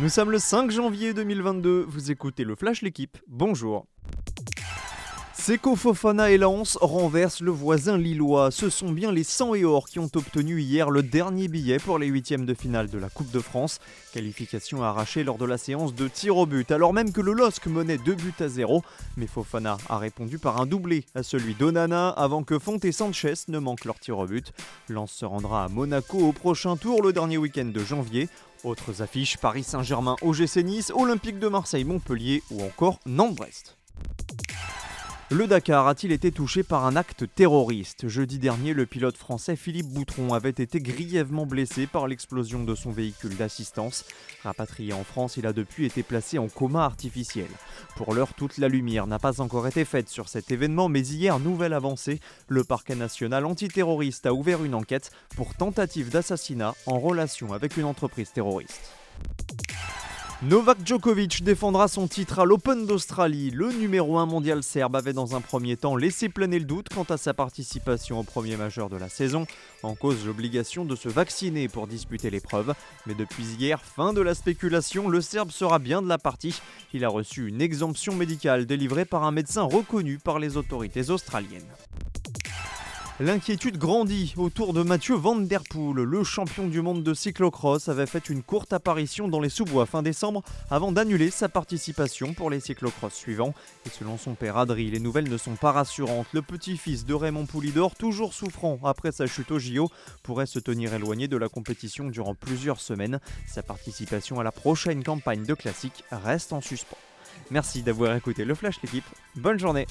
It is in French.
Nous sommes le 5 janvier 2022, vous écoutez le Flash L'équipe, bonjour. Seko Fofana et Lens renversent le voisin lillois. Ce sont bien les 100 et or qui ont obtenu hier le dernier billet pour les huitièmes de finale de la Coupe de France. Qualification arrachée lors de la séance de tir au but, alors même que le LOSC menait 2 buts à 0. Mais Fofana a répondu par un doublé à celui d'Onana avant que Fonte et Sanchez ne manquent leur tir au but. Lens se rendra à Monaco au prochain tour le dernier week-end de janvier. Autres affiches Paris Saint-Germain, OGC Nice, Olympique de Marseille, Montpellier ou encore Nantes-Brest. Le Dakar a-t-il été touché par un acte terroriste? Jeudi dernier, le pilote français Philippe Boutron avait été grièvement blessé par l'explosion de son véhicule d'assistance. Rapatrié en France, il a depuis été placé en coma artificiel. Pour l'heure, toute la lumière n'a pas encore été faite sur cet événement, mais hier, nouvelle avancée, le parquet national antiterroriste a ouvert une enquête pour tentative d'assassinat en relation avec une entreprise terroriste. Novak Djokovic défendra son titre à l'Open d'Australie. Le numéro 1 mondial serbe avait dans un premier temps laissé planer le doute quant à sa participation au premier majeur de la saison, en cause l'obligation de se vacciner pour disputer l'épreuve. Mais depuis hier, fin de la spéculation, le serbe sera bien de la partie. Il a reçu une exemption médicale délivrée par un médecin reconnu par les autorités australiennes. L'inquiétude grandit autour de Mathieu Van Der Poel. Le champion du monde de cyclocross avait fait une courte apparition dans les sous-bois fin décembre avant d'annuler sa participation pour les cyclocross suivants. Et selon son père Adri, les nouvelles ne sont pas rassurantes. Le petit-fils de Raymond Poulidor, toujours souffrant après sa chute au JO, pourrait se tenir éloigné de la compétition durant plusieurs semaines. Sa participation à la prochaine campagne de classique reste en suspens. Merci d'avoir écouté le Flash l'équipe. Bonne journée